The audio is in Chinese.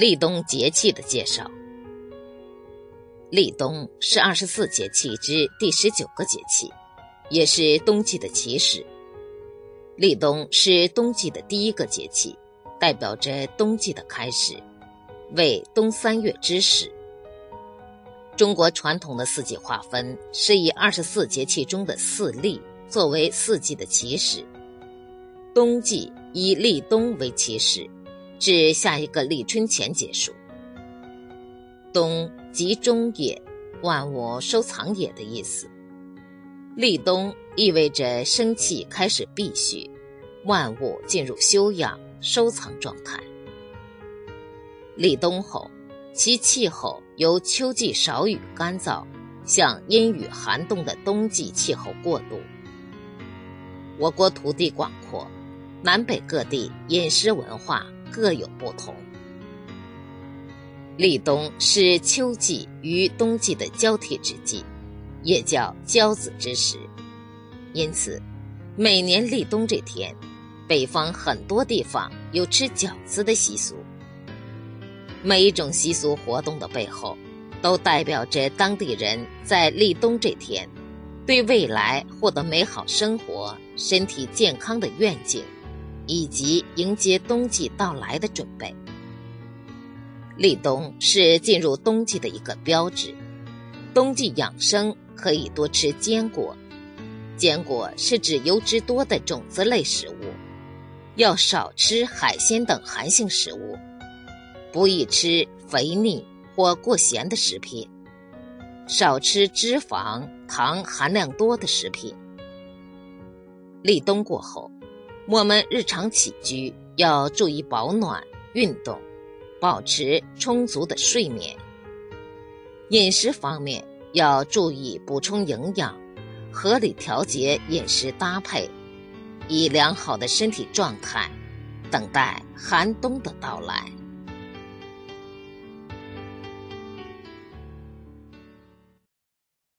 立冬节气的介绍。立冬是二十四节气之第十九个节气，也是冬季的起始。立冬是冬季的第一个节气，代表着冬季的开始，为冬三月之始。中国传统的四季划分是以二十四节气中的四立作为四季的起始，冬季以立冬为起始。至下一个立春前结束。冬即终也，万物收藏也的意思。立冬意味着生气开始闭蓄，万物进入休养收藏状态。立冬后，其气候由秋季少雨干燥，向阴雨寒冻的冬季气候过渡。我国土地广阔，南北各地饮食文化。各有不同。立冬是秋季与冬季的交替之际，也叫交子之时，因此，每年立冬这天，北方很多地方有吃饺子的习俗。每一种习俗活动的背后，都代表着当地人在立冬这天，对未来获得美好生活、身体健康的愿景。以及迎接冬季到来的准备。立冬是进入冬季的一个标志。冬季养生可以多吃坚果，坚果是指油脂多的种子类食物，要少吃海鲜等寒性食物，不宜吃肥腻或过咸的食品，少吃脂肪、糖含量多的食品。立冬过后。我们日常起居要注意保暖、运动，保持充足的睡眠。饮食方面要注意补充营养，合理调节饮食搭配，以良好的身体状态等待寒冬的到来。